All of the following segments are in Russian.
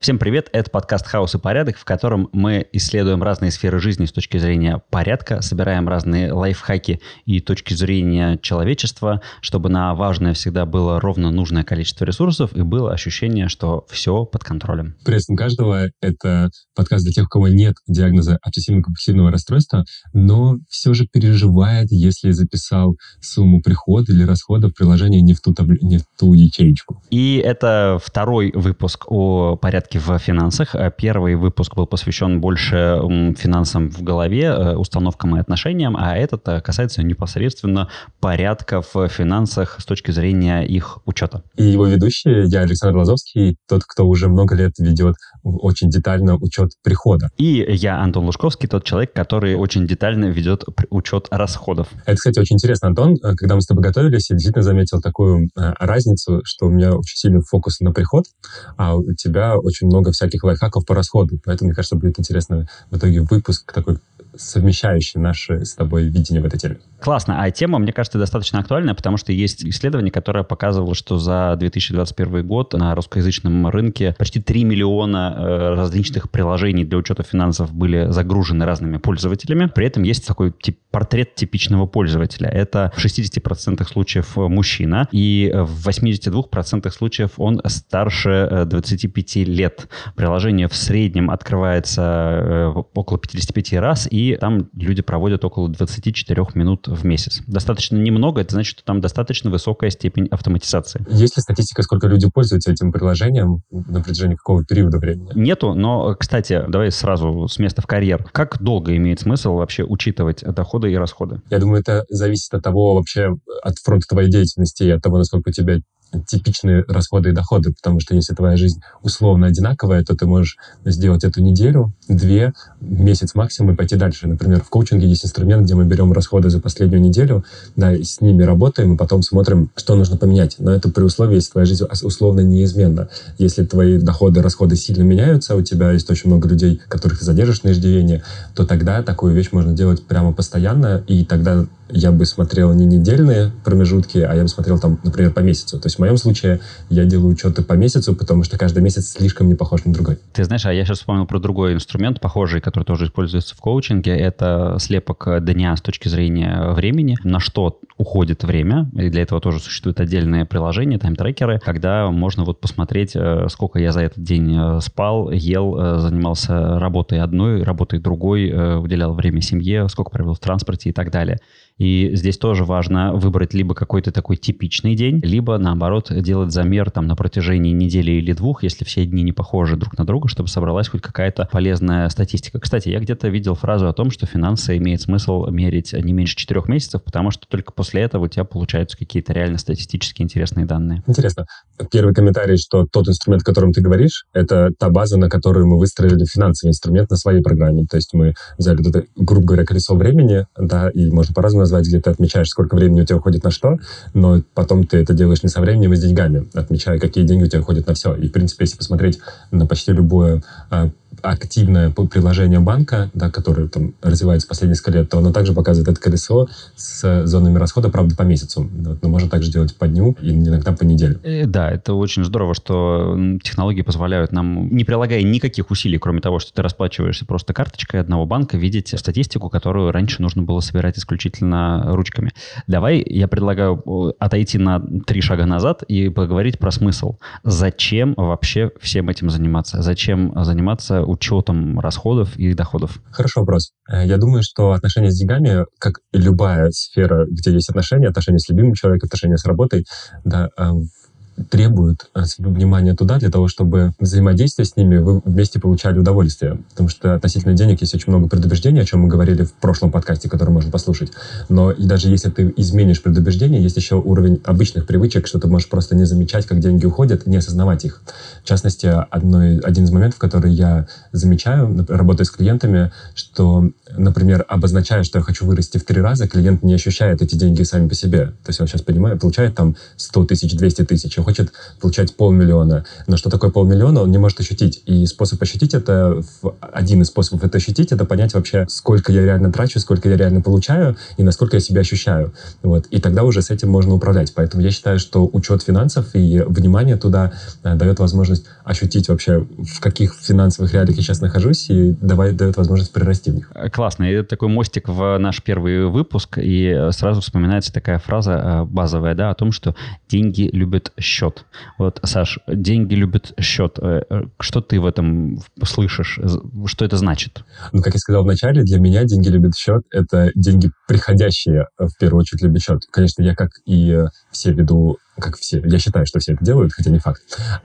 Всем привет, это подкаст «Хаос и порядок», в котором мы исследуем разные сферы жизни с точки зрения порядка, собираем разные лайфхаки и точки зрения человечества, чтобы на важное всегда было ровно нужное количество ресурсов и было ощущение, что все под контролем. Приветствуем каждого. Это подкаст для тех, у кого нет диагноза обсессивно-компульсивного расстройства, но все же переживает, если записал сумму прихода или расхода в приложении не в ту, таб... не в ту ячеечку. И это второй выпуск о порядке порядке в финансах. Э, первый выпуск был посвящен больше финансам в голове, э, установкам и отношениям, а этот э, касается непосредственно порядка в финансах с точки зрения их учета. И его ведущий, я Александр Лазовский, тот, кто уже много лет ведет очень детально учет прихода. И я Антон Лужковский, тот человек, который очень детально ведет учет расходов. Это, кстати, очень интересно, Антон. Когда мы с тобой готовились, я действительно заметил такую разницу, что у меня очень сильный фокус на приход, а у тебя очень очень много всяких лайфхаков по расходу. Поэтому, мне кажется, будет интересно в итоге выпуск такой совмещающий наши с тобой видение в этой теме. Классно. А тема, мне кажется, достаточно актуальная, потому что есть исследование, которое показывало, что за 2021 год на русскоязычном рынке почти 3 миллиона э, различных приложений для учета финансов были загружены разными пользователями. При этом есть такой тип, портрет типичного пользователя. Это в 60% случаев мужчина, и в 82% случаев он старше 25 э, лет. Приложение в среднем открывается э, около 55 раз, и там люди проводят около 24 минут в месяц. Достаточно немного, это значит, что там достаточно высокая степень автоматизации. Есть ли статистика, сколько люди пользуются этим приложением на протяжении какого периода времени? Нету, но, кстати, давай сразу с места в карьер. Как долго имеет смысл вообще учитывать доходы и расходы? Я думаю, это зависит от того вообще, от фронта твоей деятельности и от того, насколько у тебя типичные расходы и доходы, потому что если твоя жизнь условно одинаковая, то ты можешь сделать эту неделю, две, месяц максимум и пойти дальше. Например, в коучинге есть инструмент, где мы берем расходы за последнюю неделю, да, и с ними работаем, и потом смотрим, что нужно поменять. Но это при условии, если твоя жизнь условно неизменна. Если твои доходы, расходы сильно меняются, у тебя есть очень много людей, которых ты задержишь на иждивение, то тогда такую вещь можно делать прямо постоянно, и тогда я бы смотрел не недельные промежутки, а я бы смотрел там, например, по месяцу. То есть в моем случае я делаю учеты по месяцу, потому что каждый месяц слишком не похож на другой. Ты знаешь, а я сейчас вспомнил про другой инструмент, похожий, который тоже используется в коучинге. Это слепок дня с точки зрения времени, на что уходит время. И для этого тоже существует отдельное приложение, тайм-трекеры, когда можно вот посмотреть, э, сколько я за этот день э, спал, ел, э, занимался работой одной, работой другой, уделял время семье, сколько провел в транспорте и так далее. И здесь тоже важно выбрать либо какой-то такой типичный день, либо, наоборот, делать замер там на протяжении недели или двух, если все дни не похожи друг на друга, чтобы собралась хоть какая-то полезная статистика. Кстати, я где-то видел фразу о том, что финансы имеет смысл мерить не меньше четырех месяцев, потому что только после этого у тебя получаются какие-то реально статистически интересные данные. Интересно. Первый комментарий, что тот инструмент, о котором ты говоришь, это та база, на которую мы выстроили финансовый инструмент на своей программе. То есть мы взяли это, грубо говоря, колесо времени, да, и можно по-разному назвать, где ты отмечаешь, сколько времени у тебя уходит на что, но потом ты это делаешь не со временем, а с деньгами, отмечая, какие деньги у тебя уходят на все. И, в принципе, если посмотреть на почти любое а, активное приложение банка, да, которое там развивается последние несколько лет, то оно также показывает это колесо с зонами расхода, правда, по месяцу. Но можно также делать по дню и иногда по неделе. Э, да, это очень здорово, что технологии позволяют нам, не прилагая никаких усилий, кроме того, что ты расплачиваешься просто карточкой одного банка, видеть статистику, которую раньше нужно было собирать исключительно ручками. Давай я предлагаю э, отойти на три шага назад и поговорить про смысл. Зачем вообще всем этим заниматься? Зачем заниматься учетом расходов и доходов? Хороший вопрос. Э, я думаю, что отношения с деньгами, как любая сфера, где есть отношения, отношения с любимым человеком, отношения с работой, да, э, требуют э, внимания туда для того, чтобы взаимодействие с ними вы вместе получали удовольствие. Потому что относительно денег есть очень много предубеждений, о чем мы говорили в прошлом подкасте, который можно послушать. Но и даже если ты изменишь предубеждения, есть еще уровень обычных привычек, что ты можешь просто не замечать, как деньги уходят, не осознавать их. В частности, одной, один из моментов, который я замечаю, работая с клиентами, что например, обозначаю, что я хочу вырасти в три раза, клиент не ощущает эти деньги сами по себе. То есть он сейчас понимает, получает там 100 тысяч, 200 тысяч, хочет получать полмиллиона. Но что такое полмиллиона, он не может ощутить. И способ ощутить это, один из способов это ощутить, это понять вообще, сколько я реально трачу, сколько я реально получаю и насколько я себя ощущаю. Вот. И тогда уже с этим можно управлять. Поэтому я считаю, что учет финансов и внимание туда э, дает возможность ощутить вообще, в каких финансовых реалиях я сейчас нахожусь, и давай, дает возможность прирасти в них. Э, классно. И это такой мостик в наш первый выпуск, и сразу вспоминается такая фраза э, базовая, да, о том, что деньги любят счет. Вот, Саш, деньги любят счет. Что ты в этом слышишь? Что это значит? Ну, как я сказал вначале, для меня деньги любят счет — это деньги приходящие, в первую очередь, любят счет. Конечно, я, как и все, веду как все, я считаю, что все это делают, хотя не факт.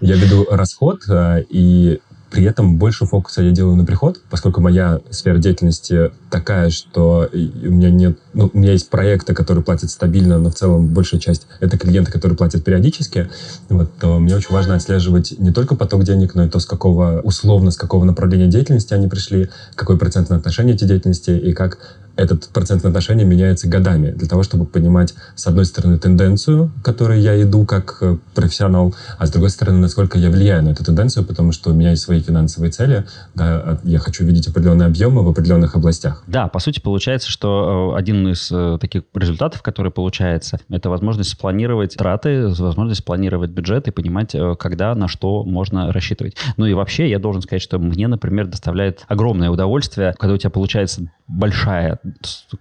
Я веду расход, и при этом больше фокуса я делаю на приход, поскольку моя сфера деятельности такая, что у меня нет... Ну, у меня есть проекты, которые платят стабильно, но в целом большая часть — это клиенты, которые платят периодически. Вот, то мне очень важно отслеживать не только поток денег, но и то, с какого, условно, с какого направления деятельности они пришли, какой процентное отношение эти деятельности и как этот процентное отношение меняется годами, для того, чтобы понимать, с одной стороны, тенденцию, к которой я иду как э, профессионал, а с другой стороны, насколько я влияю на эту тенденцию, потому что у меня есть свои финансовые цели, да, я хочу видеть определенные объемы в определенных областях. Да, по сути, получается, что э, один из э, таких результатов, который получается, это возможность спланировать траты, возможность спланировать бюджет и понимать, когда, на что можно рассчитывать. Ну и вообще, я должен сказать, что мне, например, доставляет огромное удовольствие, когда у тебя получается большая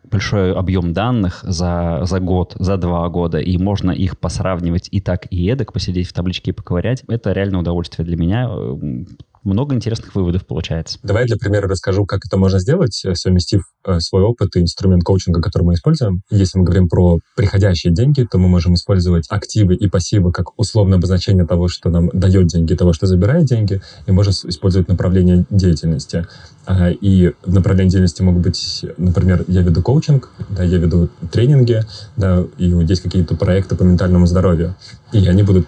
большой объем данных за, за год, за два года, и можно их посравнивать и так, и эдак, посидеть в табличке и поковырять. Это реально удовольствие для меня много интересных выводов получается. Давай для примера расскажу, как это можно сделать, э, совместив э, свой опыт и инструмент коучинга, который мы используем. Если мы говорим про приходящие деньги, то мы можем использовать активы и пассивы как условное обозначение того, что нам дает деньги, того, что забирает деньги, и можно использовать направление деятельности. А, и в направлении деятельности могут быть, например, я веду коучинг, да, я веду тренинги, да, и вот есть какие-то проекты по ментальному здоровью. И они будут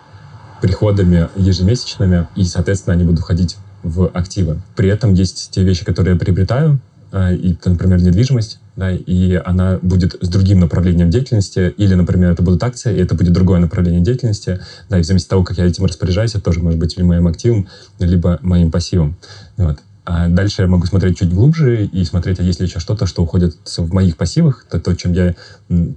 приходами ежемесячными, и, соответственно, они будут входить в активы. При этом есть те вещи, которые я приобретаю, а, и, например, недвижимость, да, и она будет с другим направлением деятельности, или, например, это будут акции, и это будет другое направление деятельности, да, и в зависимости от того, как я этим распоряжаюсь, это тоже может быть или моим активом, либо моим пассивом. Вот. А дальше я могу смотреть чуть глубже и смотреть, а есть ли еще что-то, что уходит в моих пассивах, то, то чем я,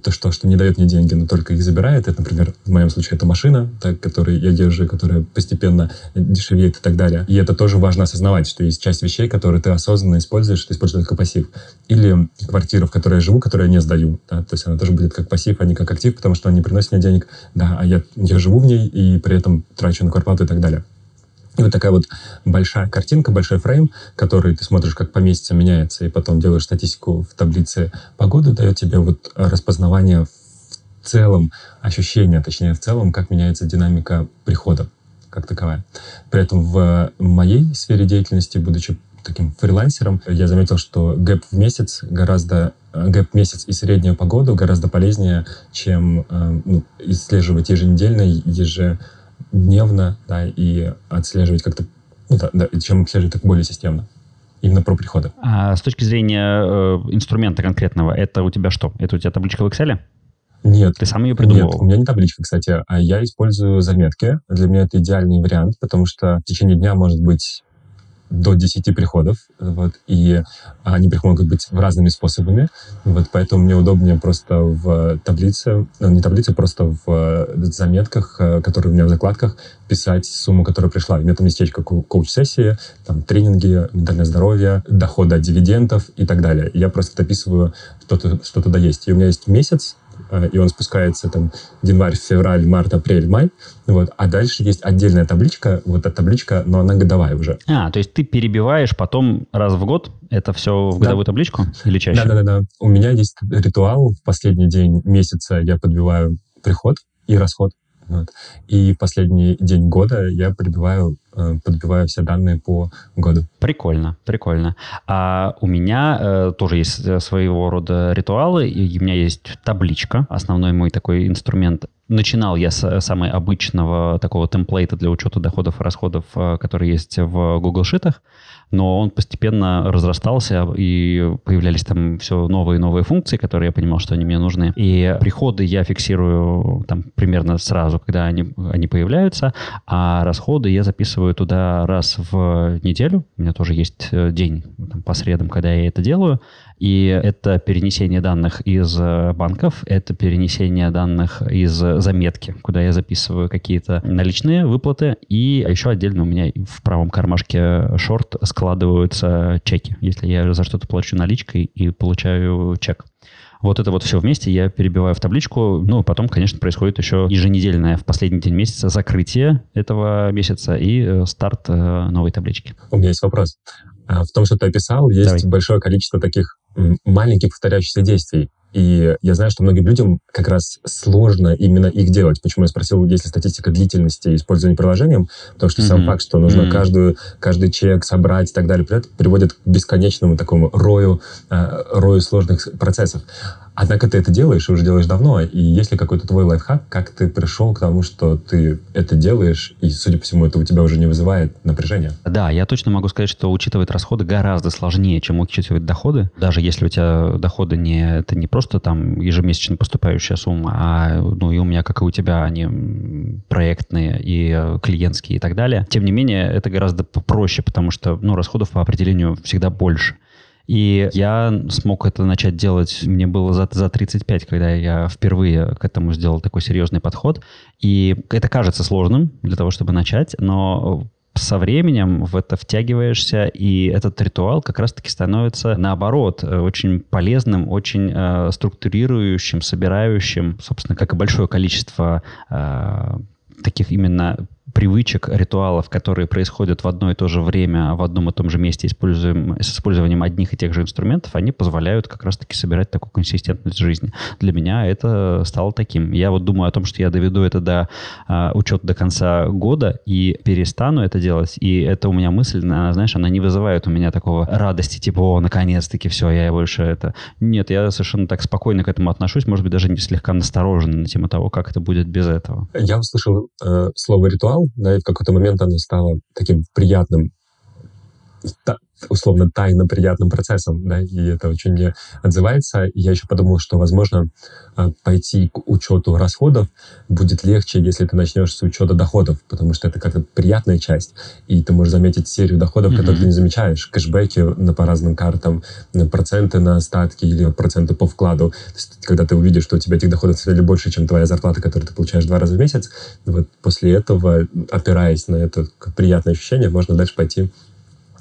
то, что, что не дает мне деньги, но только их забирает. Это, например, в моем случае это машина, так, которую я держу, которая постепенно дешевеет и так далее. И это тоже важно осознавать, что есть часть вещей, которые ты осознанно используешь, ты используешь только пассив. Или квартира, в которой я живу, которую я не сдаю. Да? То есть она тоже будет как пассив, а не как актив, потому что она не приносит мне денег, да, а я, я живу в ней и при этом трачу на квартплату и так далее. И вот такая вот большая картинка, большой фрейм, который ты смотришь, как по месяцам меняется, и потом делаешь статистику в таблице погоды, дает тебе вот распознавание в целом, ощущение, точнее, в целом, как меняется динамика прихода как таковая. При этом в моей сфере деятельности, будучи таким фрилансером, я заметил, что гэп в месяц гораздо гэп месяц и среднюю погоду гораздо полезнее, чем э, ну, исследовать еженедельно, еже дневно, да, и отслеживать как-то, ну, да, да, чем отслеживать так более системно. Именно про приходы. А с точки зрения э, инструмента конкретного, это у тебя что? Это у тебя табличка в Excel? Нет. Ты сам ее придумал? Нет, у меня не табличка, кстати, а я использую заметки. Для меня это идеальный вариант, потому что в течение дня может быть до 10 приходов, вот, и они могут быть разными способами, вот, поэтому мне удобнее просто в таблице, ну, не таблице, просто в заметках, э, которые у меня в закладках, писать сумму, которая пришла. У меня там местечко коуч-сессии, там тренинги, ментальное здоровье, доходы от дивидендов и так далее. Я просто дописываю, что, что туда есть. И у меня есть месяц, Э, и он спускается там январь, февраль, март, апрель, май. Вот. А дальше есть отдельная табличка, вот эта табличка, но она годовая уже. А, то есть ты перебиваешь потом раз в год это все в годовую да. табличку или чаще? Да-да-да. У меня есть ритуал. В последний день месяца я подбиваю приход и расход. Вот. И последний день года я прибиваю, э, подбиваю все данные по году. Прикольно, прикольно. А у меня э, тоже есть э, своего рода ритуалы. И у меня есть табличка, основной мой такой инструмент. Начинал я с самого обычного такого темплейта для учета доходов и расходов, э, который есть в Google Шитах. Но он постепенно разрастался, и появлялись там все новые и новые функции, которые я понимал, что они мне нужны. И приходы я фиксирую там примерно сразу, когда они, они появляются, а расходы я записываю туда раз в неделю. У меня тоже есть э, день там, по средам, когда я это делаю. И это перенесение данных из э, банков, это перенесение данных из заметки, куда я записываю какие-то наличные выплаты. И еще отдельно у меня в правом кармашке шорт складываются чеки, если я за что-то плачу наличкой и получаю чек. Вот это вот все вместе я перебиваю в табличку. Ну, потом, конечно, происходит еще еженедельное в последний день месяца закрытие этого месяца и э, старт э, новой таблички. У меня есть вопрос. А, в том, что ты описал, есть Давай. большое количество таких маленьких повторяющихся действий. И я знаю, что многим людям как раз сложно именно их делать. Почему я спросил, есть ли статистика длительности использования приложением? Потому что mm-hmm. сам факт, что нужно mm-hmm. каждую, каждый чек собрать и так далее, приводит к бесконечному такому рою, э, рою сложных процессов. Однако ты это делаешь, и уже делаешь давно. И есть ли какой-то твой лайфхак, как ты пришел к тому, что ты это делаешь, и, судя по всему, это у тебя уже не вызывает напряжения? Да, я точно могу сказать, что учитывать расходы гораздо сложнее, чем учитывать доходы. Даже если у тебя доходы не, это не просто там ежемесячно поступающая сумма, а ну и у меня, как и у тебя, они проектные и э, клиентские и так далее. Тем не менее, это гораздо проще, потому что ну, расходов по определению всегда больше. И я смог это начать делать, мне было за, за 35, когда я впервые к этому сделал такой серьезный подход. И это кажется сложным для того, чтобы начать, но со временем в это втягиваешься, и этот ритуал как раз-таки становится, наоборот, очень полезным, очень э, структурирующим, собирающим, собственно, как и большое количество э, таких именно привычек, ритуалов, которые происходят в одно и то же время, в одном и том же месте используем, с использованием одних и тех же инструментов, они позволяют как раз-таки собирать такую консистентность жизни. Для меня это стало таким. Я вот думаю о том, что я доведу это до uh, учета до конца года и перестану это делать. И это у меня мысль, она, знаешь, она не вызывает у меня такого радости, типа, о, наконец-таки все, я больше это... Нет, я совершенно так спокойно к этому отношусь, может быть, даже слегка настороженно на тему того, как это будет без этого. Я услышал э, слово «ритуал», и в какой-то момент оно стало таким приятным, условно тайно приятным процессом, да, и это очень мне отзывается. И я еще подумал, что, возможно, а, пойти к учету расходов будет легче, если ты начнешь с учета доходов, потому что это как-то приятная часть, и ты можешь заметить серию доходов, mm-hmm. которые ты не замечаешь, кэшбэки на по разным картам, на проценты на остатки или проценты по вкладу. То есть, когда ты увидишь, что у тебя этих доходов стали больше, чем твоя зарплата, которую ты получаешь два раза в месяц, вот после этого, опираясь на это приятное ощущение, можно дальше пойти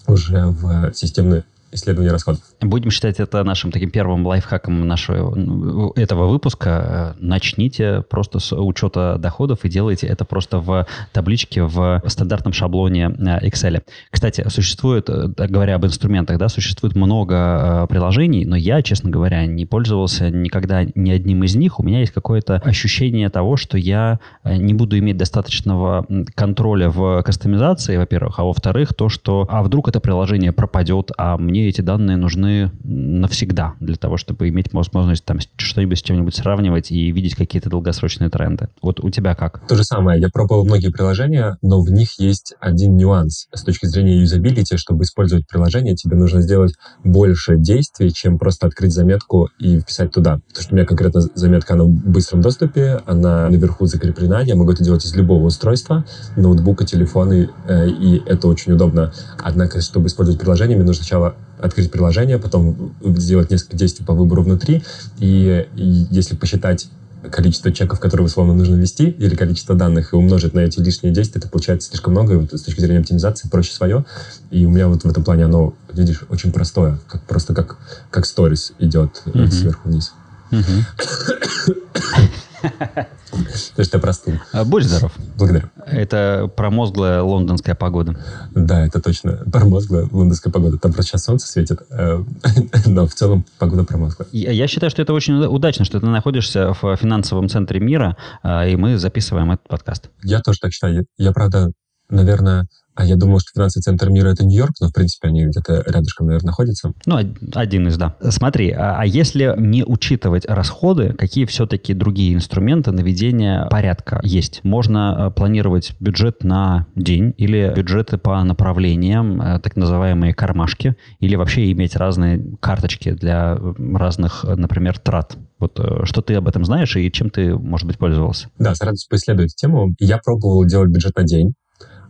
уже в системную исследования расходов. Будем считать это нашим таким первым лайфхаком нашего этого выпуска. Начните просто с учета доходов и делайте это просто в табличке в стандартном шаблоне э, Excel. Кстати, существует, э, говоря об инструментах, да, существует много э, приложений, но я, честно говоря, не пользовался никогда ни одним из них. У меня есть какое-то ощущение того, что я не буду иметь достаточного контроля в кастомизации, во-первых, а во-вторых, то, что а вдруг это приложение пропадет, а мне эти данные нужны навсегда для того, чтобы иметь возможность там что-нибудь с чем-нибудь сравнивать и видеть какие-то долгосрочные тренды. Вот у тебя как? То же самое. Я пробовал многие приложения, но в них есть один нюанс. С точки зрения юзабилити, чтобы использовать приложение, тебе нужно сделать больше действий, чем просто открыть заметку и вписать туда. Потому что у меня конкретно заметка, она в быстром доступе, она наверху закреплена, я могу это делать из любого устройства, ноутбука, телефона, э, и это очень удобно. Однако, чтобы использовать приложение, мне нужно сначала открыть приложение, потом сделать несколько действий по выбору внутри, и, и если посчитать количество чеков, которые условно нужно ввести, или количество данных, и умножить на эти лишние действия, это получается слишком много, и вот с точки зрения оптимизации проще свое. И у меня вот в этом плане оно, видишь, очень простое, как, просто как, как сторис идет mm-hmm. сверху вниз. Mm-hmm. То есть ты простыл. А, будь здоров. Благодарю. Это промозглая лондонская погода. Да, это точно промозглая лондонская погода. Там просто сейчас солнце светит, э, но в целом погода промозглая. Я считаю, что это очень удачно, что ты находишься в финансовом центре мира, а, и мы записываем этот подкаст. Я тоже так считаю. Я, правда, наверное, а я думал, что финансовый центр мира это Нью-Йорк, но в принципе они где-то рядышком, наверное, находятся. Ну, один из, да. Смотри, а, а если не учитывать расходы, какие все-таки другие инструменты наведения порядка есть? Можно э, планировать бюджет на день или бюджеты по направлениям, э, так называемые кармашки, или вообще иметь разные карточки для разных, например, трат. Вот э, что ты об этом знаешь и чем ты, может быть, пользовался? Да, с радостью поисследую эту тему. Я пробовал делать бюджет на день.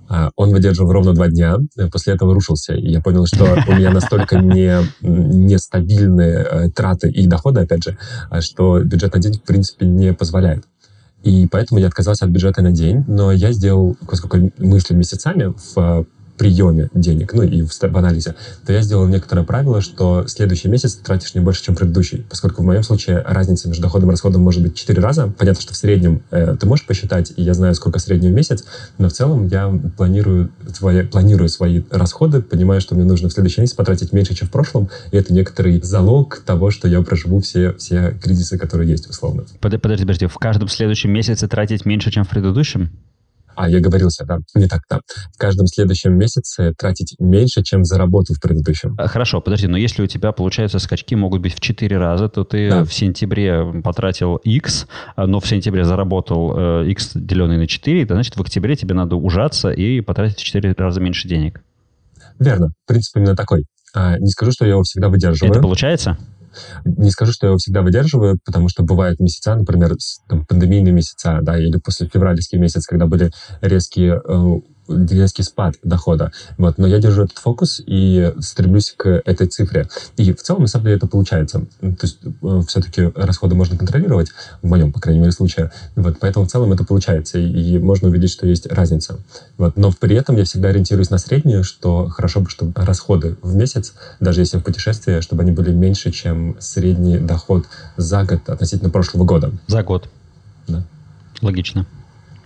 А, он выдерживал ровно два дня, э, после этого рушился. И я понял, что у меня настолько не, нестабильные э, траты и доходы, опять же, а, что бюджет на день, в принципе, не позволяет. И поэтому я отказался от бюджета на день, но я сделал, поскольку мысли месяцами в приеме денег, ну и в, в анализе, то я сделал некоторое правило, что следующий месяц ты тратишь не больше, чем предыдущий. Поскольку в моем случае разница между доходом и расходом может быть 4 раза. Понятно, что в среднем э, ты можешь посчитать, и я знаю, сколько средний в месяц, но в целом я планирую свои, планирую свои расходы, понимаю, что мне нужно в следующий месяц потратить меньше, чем в прошлом, и это некоторый залог того, что я проживу все, все кризисы, которые есть, условно. Подожди, подожди, в каждом следующем месяце тратить меньше, чем в предыдущем? А, я говорился, да, не так, да. В каждом следующем месяце тратить меньше, чем заработал в предыдущем. А, хорошо, подожди, но если у тебя, получается, скачки могут быть в 4 раза, то ты да. в сентябре потратил X, а, но в сентябре заработал э, X, деленный на 4, то значит в октябре тебе надо ужаться и потратить в 4 раза меньше денег. Верно. Принцип именно такой. А, не скажу, что я его всегда выдерживаю. Это получается? Не скажу, что я его всегда выдерживаю, потому что бывают месяца, например, там, пандемийные месяца, да, или после февральский месяц, когда были резкие э, резкий спад дохода. Вот. Но я держу этот фокус и стремлюсь к этой цифре. И в целом, на самом деле, это получается. То есть э, все-таки расходы можно контролировать, в моем, по крайней мере, случае. Вот. Поэтому в целом это получается. И можно увидеть, что есть разница. Вот. Но при этом я всегда ориентируюсь на среднюю, что хорошо бы, чтобы расходы в месяц, даже если в путешествии, чтобы они были меньше, чем средний доход за год относительно прошлого года. За год. Да. Логично.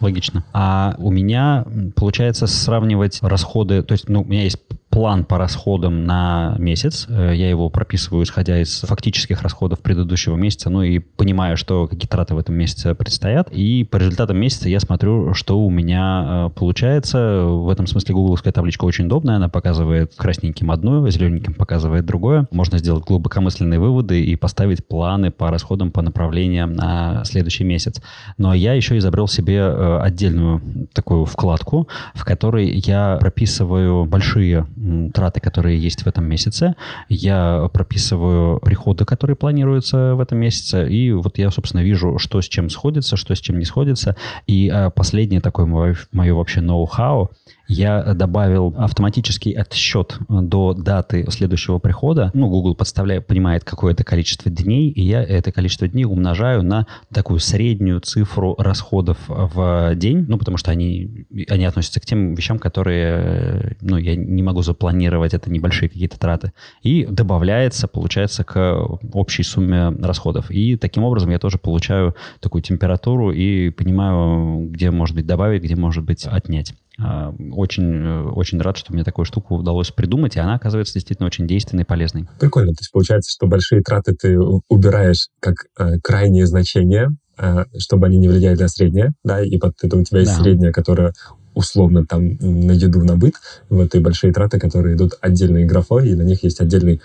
Логично. А у меня получается сравнивать расходы, то есть, ну, у меня есть план по расходам на месяц. Э, я его прописываю, исходя из фактических расходов предыдущего месяца, ну и понимаю, что какие траты в этом месяце предстоят. И по результатам месяца я смотрю, что у меня э, получается. В этом смысле гугловская табличка очень удобная. Она показывает красненьким одно, зелененьким показывает другое. Можно сделать глубокомысленные выводы и поставить планы по расходам, по направлениям на следующий месяц. Но я еще изобрел себе э, отдельную такую вкладку, в которой я прописываю большие траты, которые есть в этом месяце, я прописываю приходы, которые планируются в этом месяце, и вот я, собственно, вижу, что с чем сходится, что с чем не сходится. И э, последнее такое мое, мое вообще ноу-хау — я добавил автоматический отсчет до даты следующего прихода. Ну, Google подставляет, понимает какое-то количество дней, и я это количество дней умножаю на такую среднюю цифру расходов в день, ну, потому что они, они относятся к тем вещам, которые, ну, я не могу запланировать, это небольшие какие-то траты. И добавляется, получается, к общей сумме расходов. И таким образом я тоже получаю такую температуру и понимаю, где, может быть, добавить, где, может быть, отнять. А, очень, э, очень рад, что мне такую штуку удалось придумать, и она оказывается действительно очень действенной и полезной. Прикольно. То есть получается, что большие траты ты убираешь как э, крайнее значение, э, чтобы они не влияли на среднее, да, и потом у тебя есть да. среднее, которое условно там на еду, на быт, в этой большие траты, которые идут отдельной графой, и на них есть отдельный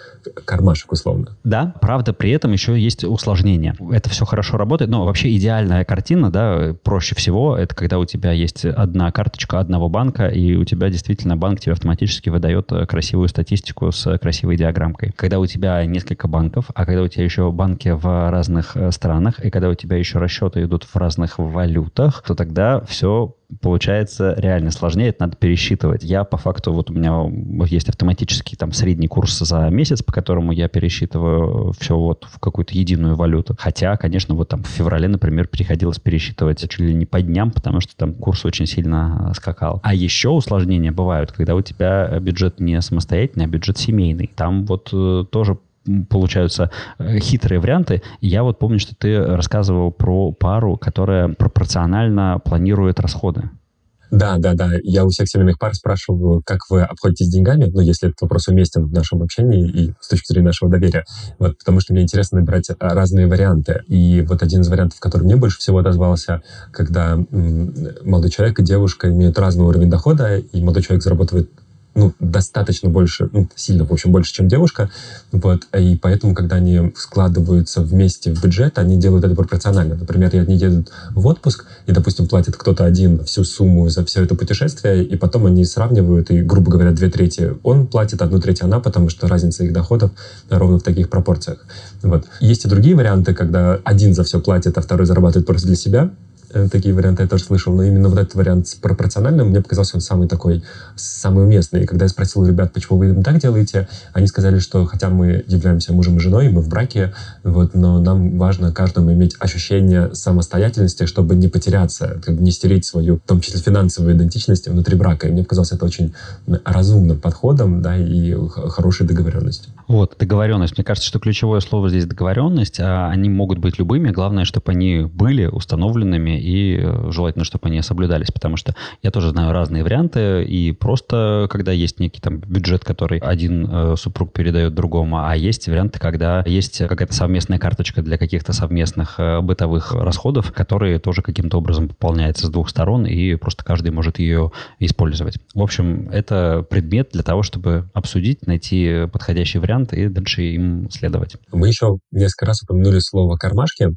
кармашек условно. Да, правда, при этом еще есть усложнение. Это все хорошо работает, но вообще идеальная картина, да, проще всего, это когда у тебя есть одна карточка одного банка, и у тебя действительно банк тебе автоматически выдает красивую статистику с красивой диаграммкой. Когда у тебя несколько банков, а когда у тебя еще банки в разных э, странах, и когда у тебя еще расчеты идут в разных валютах, то тогда все получается реально сложнее, это надо пересчитывать. Я по факту, вот у меня есть автоматический там средний курс за месяц, по которому я пересчитываю все вот в какую-то единую валюту. Хотя, конечно, вот там в феврале, например, приходилось пересчитывать чуть ли не по дням, потому что там курс очень сильно скакал. А еще усложнения бывают, когда у тебя бюджет не самостоятельный, а бюджет семейный. Там вот э, тоже получаются э, хитрые варианты. Я вот помню, что ты рассказывал про пару, которая пропорционально планирует расходы. Да, да, да. Я у всех семейных пар спрашиваю, как вы обходитесь деньгами, ну, если этот вопрос уместен в нашем общении и с точки зрения нашего доверия. Вот, потому что мне интересно набирать а, разные варианты. И вот один из вариантов, который мне больше всего отозвался, когда молодой человек и девушка имеют разный уровень дохода, и молодой человек зарабатывает ну, достаточно больше, ну, сильно, в общем, больше, чем девушка. Вот, и поэтому, когда они складываются вместе в бюджет, они делают это пропорционально. Например, они едут в отпуск, и, допустим, платит кто-то один всю сумму за все это путешествие, и потом они сравнивают, и, грубо говоря, две трети он платит, одну треть она, потому что разница их доходов ровно в таких пропорциях. Вот. Есть и другие варианты, когда один за все платит, а второй зарабатывает просто для себя. Э, такие варианты я тоже слышал, но именно вот этот вариант с пропорциональным мне показался он самый такой, самый уместный. И когда я спросил ребят, почему вы так делаете, они сказали, что хотя мы являемся мужем и женой, мы в браке, вот, но нам важно каждому иметь ощущение самостоятельности, чтобы не потеряться, как бы не стереть свою, в том числе финансовую идентичность внутри брака. И мне показалось это очень разумным подходом, да, и хорошей договоренностью. Вот, договоренность. Мне кажется, что ключевое слово здесь договоренность. А они могут быть любыми, главное, чтобы они были установленными и э, желательно, чтобы они соблюдались, потому что я тоже знаю разные варианты, и просто когда есть некий там бюджет, который один э, супруг передает другому, а есть варианты, когда есть какая-то совместная карточка для каких-то совместных э, бытовых расходов, которые тоже каким-то образом пополняются с двух сторон, и просто каждый может ее использовать. В общем, это предмет для того, чтобы обсудить, найти подходящий вариант и дальше им следовать. Мы еще несколько раз упомянули слово «кармашки».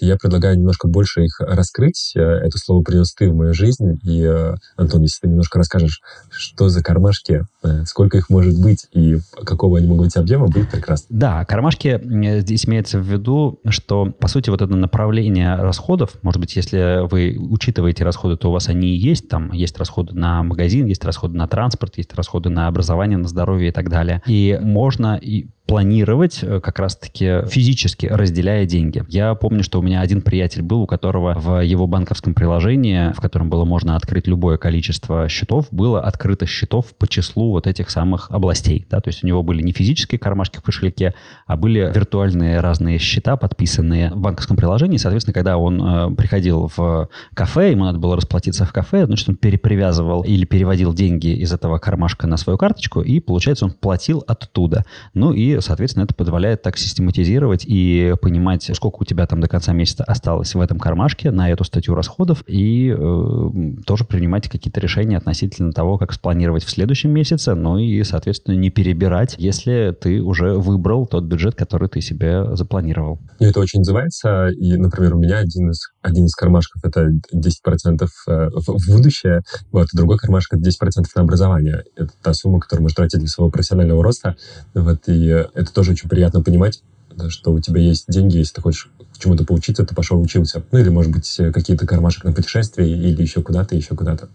Я предлагаю немножко больше их раскрыть. Э, это слово принес ты в мою жизнь. И, э, Антон, если ты немножко расскажешь, что за кармашки, э, сколько их может быть и какого они могут быть объема, будет прекрасно. Да, кармашки здесь имеется в виду, что, по сути, вот это направление расходов, может быть, если вы учитываете расходы, то у вас они и есть. Там есть расходы на магазин, есть расходы на транспорт, есть расходы на образование, на здоровье и так далее. И можно и планировать э, как раз-таки физически, разделяя деньги. Я помню, что у меня один приятель был, у которого в его банковском приложении, в котором было можно открыть любое количество счетов, было открыто счетов по числу вот этих самых областей. Да? То есть у него были не физические кармашки в кошельке, а были виртуальные разные счета, подписанные в банковском приложении. Соответственно, когда он э, приходил в кафе, ему надо было расплатиться в кафе, значит, он перепривязывал или переводил деньги из этого кармашка на свою карточку, и, получается, он платил оттуда. Ну и соответственно, это позволяет так систематизировать и понимать, сколько у тебя там до конца месяца осталось в этом кармашке на эту статью расходов, и э, тоже принимать какие-то решения относительно того, как спланировать в следующем месяце, ну и, соответственно, не перебирать, если ты уже выбрал тот бюджет, который ты себе запланировал. И это очень называется, и, например, у меня один из, один из кармашков — это 10% э, в будущее, вот, другой кармашек — это 10% на образование. Это та сумма, которую можно тратить для своего профессионального роста, вот, и это тоже очень приятно понимать, что у тебя есть деньги, если ты хочешь чему-то поучиться, ты пошел учился. Ну, или, может быть, какие-то кармашек на путешествие, или еще куда-то, еще куда-то.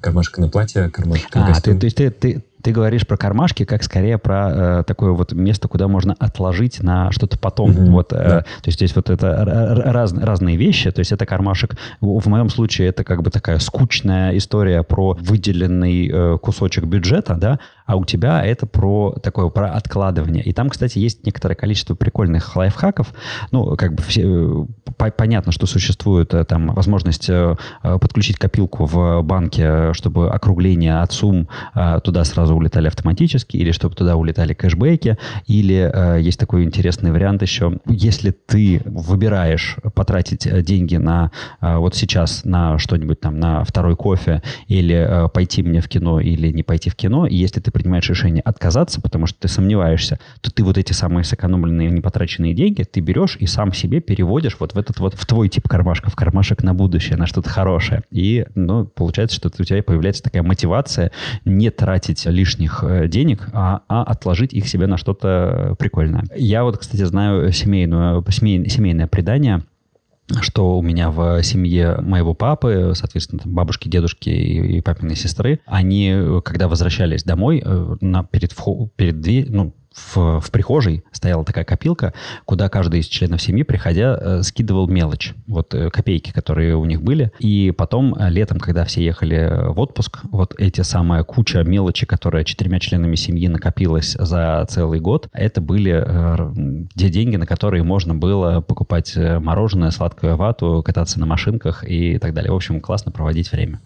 Кармашек на платье, кармашек на а, костюм. Ты, то есть ты, ты, ты говоришь про кармашки, как скорее про э, такое вот место, куда можно отложить на что-то потом. Mm-hmm, вот, э, да. То есть здесь вот это раз, разные вещи. То есть это кармашек. В моем случае это как бы такая скучная история про выделенный э, кусочек бюджета, да, а у тебя это про такое про откладывание. И там, кстати, есть некоторое количество прикольных лайфхаков. Ну, как бы все, э, по, понятно, что существует э, там возможность э, подключить копилку в банке, чтобы округление от сумм туда сразу улетали автоматически, или чтобы туда улетали кэшбэки, или есть такой интересный вариант еще, если ты выбираешь потратить деньги на вот сейчас на что-нибудь там, на второй кофе, или пойти мне в кино, или не пойти в кино, и если ты принимаешь решение отказаться, потому что ты сомневаешься, то ты вот эти самые сэкономленные, непотраченные деньги ты берешь и сам себе переводишь вот в этот вот, в твой тип кармашка, в кармашек на будущее, на что-то хорошее. И, ну, получается, что у тебя появляется такая мотивация не тратить лишних э, денег, а, а отложить их себе на что-то прикольное. Я вот, кстати, знаю семейную, семей, семейное предание, что у меня в семье моего папы, соответственно, бабушки, дедушки и, и папиной сестры, они, когда возвращались домой, э, на, перед, перед дверь, ну, в, в прихожей стояла такая копилка, куда каждый из членов семьи, приходя, э, скидывал мелочь, вот э, копейки, которые у них были. И потом э, летом, когда все ехали в отпуск, вот эти самая куча мелочи, которая четырьмя членами семьи накопилась за целый год, это были те деньги, на которые можно было покупать мороженое, сладкую вату, кататься на машинках и так далее. В общем, классно проводить время.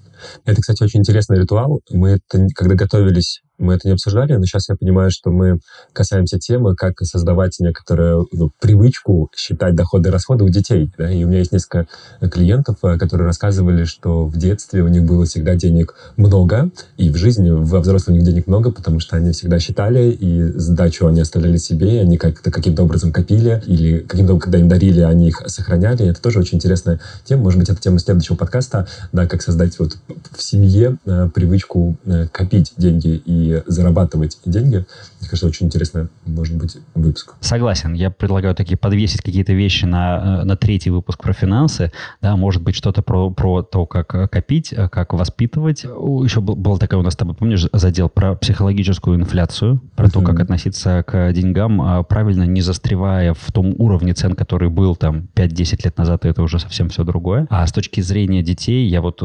Это, кстати, очень интересный ритуал. Мы это, когда готовились мы это не обсуждали, но сейчас я понимаю, что мы касаемся темы, как создавать некоторую ну, привычку считать доходы и расходы у детей. Да? И у меня есть несколько клиентов, э, которые рассказывали, что в детстве у них было всегда денег много, и в жизни во взрослом у них денег много, потому что они всегда считали, и сдачу они оставляли себе, они как-то каким-то образом копили, или каким-то, когда им дарили, они их сохраняли. Это тоже очень интересная тема. Может быть, это тема следующего подкаста, да, как создать вот в семье э, привычку э, копить деньги и зарабатывать деньги. Мне кажется, очень интересный, может быть, выпуск. Согласен. Я предлагаю такие подвесить какие-то вещи на, э, на третий выпуск про финансы. Да, может быть, что-то про, про то, как э, копить, э, как воспитывать. Еще был, был такой у нас с тобой, помнишь, задел про психологическую инфляцию, про uh-huh. то, как относиться к деньгам, а правильно не застревая в том уровне цен, который был там 5-10 лет назад, и это уже совсем все другое. А с точки зрения детей, я вот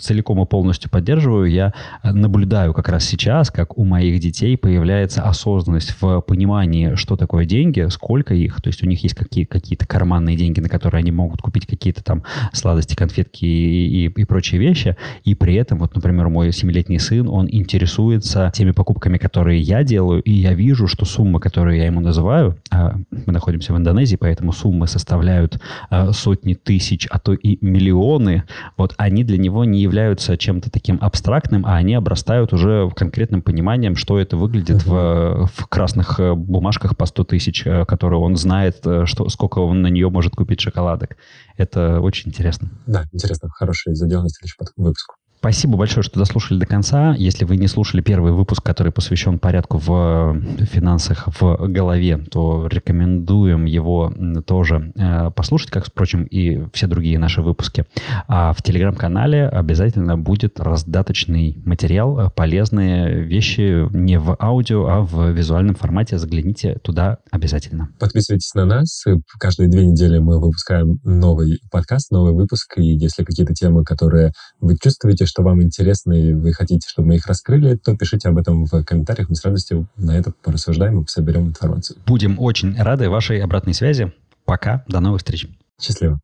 целиком и полностью поддерживаю, я наблюдаю как раз сейчас, как у моих детей появляется осознанность в понимании, что такое деньги, сколько их. То есть у них есть какие- какие-то карманные деньги, на которые они могут купить какие-то там сладости, конфетки и, и, и прочие вещи. И при этом, вот, например, мой семилетний сын, он интересуется теми покупками, которые я делаю, и я вижу, что суммы, которые я ему называю, а мы находимся в Индонезии, поэтому суммы составляют а, сотни тысяч, а то и миллионы, вот они для него не являются чем-то таким абстрактным, а они обрастают уже конкретным пониманием, что это выглядит в, в красных э, бумажках по 100 тысяч, э, которые он знает, э, что, сколько он на нее может купить шоколадок. Это очень интересно. Да, интересно. Хороший задел на следующий выпуск. Спасибо большое, что дослушали до конца. Если вы не слушали первый выпуск, который посвящен порядку в финансах в голове, то рекомендуем его тоже э, послушать, как, впрочем, и все другие наши выпуски. А в телеграм-канале обязательно будет раздаточный материал, полезные вещи не в аудио, а в визуальном формате. Загляните туда обязательно. Подписывайтесь на нас. Каждые две недели мы выпускаем новый подкаст, новый выпуск. И если какие-то темы, которые вы чувствуете, что вам интересно и вы хотите, чтобы мы их раскрыли, то пишите об этом в комментариях. Мы с радостью на это порассуждаем и соберем информацию. Будем очень рады вашей обратной связи. Пока. До новых встреч. Счастливо.